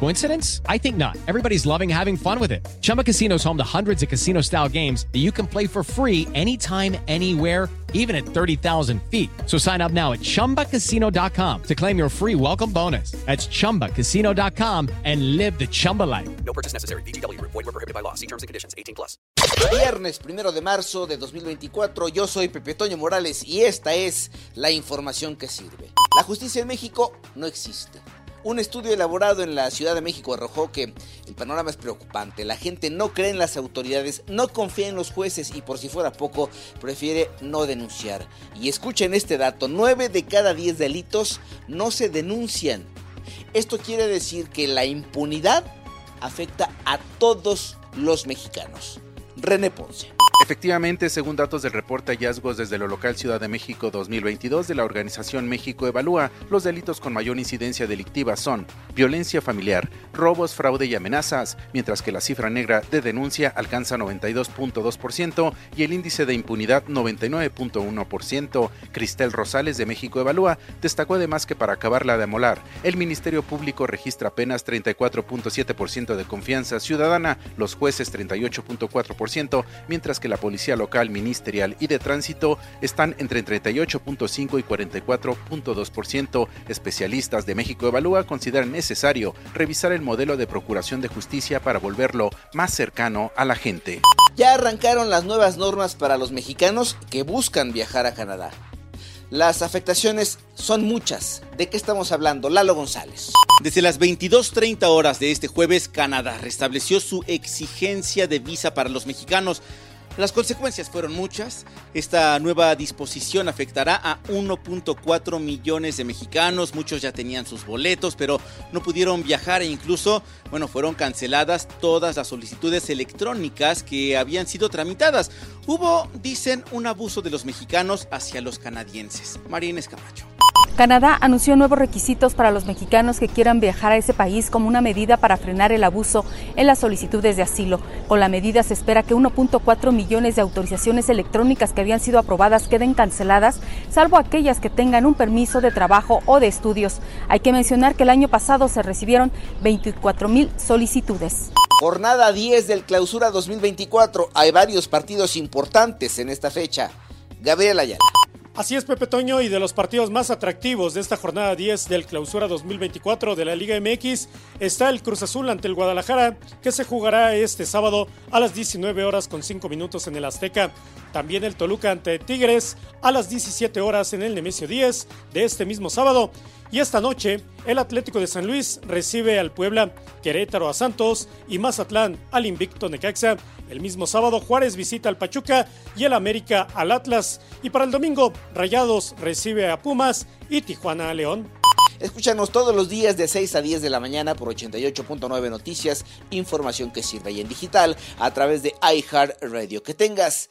Coincidence? I think not. Everybody's loving having fun with it. Chumba Casino is home to hundreds of casino style games that you can play for free anytime, anywhere, even at 30,000 feet. So sign up now at chumbacasino.com to claim your free welcome bonus. That's chumbacasino.com and live the Chumba life. No purchase necessary. VGW Group. Void were prohibited by law. See terms and conditions. 18 plus. Viernes primero de marzo de 2024, yo soy Pepe Toño Morales y esta es la información que sirve. La justicia en México no existe. Un estudio elaborado en la Ciudad de México arrojó que el panorama es preocupante. La gente no cree en las autoridades, no confía en los jueces y por si fuera poco, prefiere no denunciar. Y escuchen este dato, 9 de cada 10 delitos no se denuncian. Esto quiere decir que la impunidad afecta a todos los mexicanos. René Ponce. Efectivamente, según datos del reporte hallazgos desde lo local Ciudad de México 2022 de la organización México Evalúa, los delitos con mayor incidencia delictiva son violencia familiar, robos, fraude y amenazas, mientras que la cifra negra de denuncia alcanza 92.2% y el índice de impunidad 99.1%. Cristel Rosales de México Evalúa destacó además que para acabarla de amolar, el Ministerio Público registra apenas 34.7% de confianza ciudadana, los jueces 38.4%, mientras que la policía local, ministerial y de tránsito están entre 38.5 y 44.2%. Especialistas de México Evalúa consideran necesario revisar el modelo de procuración de justicia para volverlo más cercano a la gente. Ya arrancaron las nuevas normas para los mexicanos que buscan viajar a Canadá. Las afectaciones son muchas. ¿De qué estamos hablando? Lalo González. Desde las 22.30 horas de este jueves, Canadá restableció su exigencia de visa para los mexicanos. Las consecuencias fueron muchas. Esta nueva disposición afectará a 1.4 millones de mexicanos. Muchos ya tenían sus boletos, pero no pudieron viajar e incluso, bueno, fueron canceladas todas las solicitudes electrónicas que habían sido tramitadas. Hubo, dicen, un abuso de los mexicanos hacia los canadienses. Marín Escamacho. Canadá anunció nuevos requisitos para los mexicanos que quieran viajar a ese país como una medida para frenar el abuso en las solicitudes de asilo. Con la medida se espera que 1.4 millones de autorizaciones electrónicas que habían sido aprobadas queden canceladas, salvo aquellas que tengan un permiso de trabajo o de estudios. Hay que mencionar que el año pasado se recibieron 24 mil solicitudes. Jornada 10 del Clausura 2024. Hay varios partidos importantes en esta fecha. Gabriel Ayala. Así es, Pepe Toño, y de los partidos más atractivos de esta jornada 10 del Clausura 2024 de la Liga MX está el Cruz Azul ante el Guadalajara, que se jugará este sábado a las 19 horas con 5 minutos en el Azteca. También el Toluca ante Tigres a las 17 horas en el Nemesio 10 de este mismo sábado. Y esta noche, el Atlético de San Luis recibe al Puebla, Querétaro a Santos y Mazatlán al Invicto Necaxa. El mismo sábado, Juárez visita al Pachuca y el América al Atlas. Y para el domingo, Rayados recibe a Pumas y Tijuana a León. Escúchanos todos los días de 6 a 10 de la mañana por 88.9 Noticias, información que sirve y en digital a través de iHeartRadio. Que tengas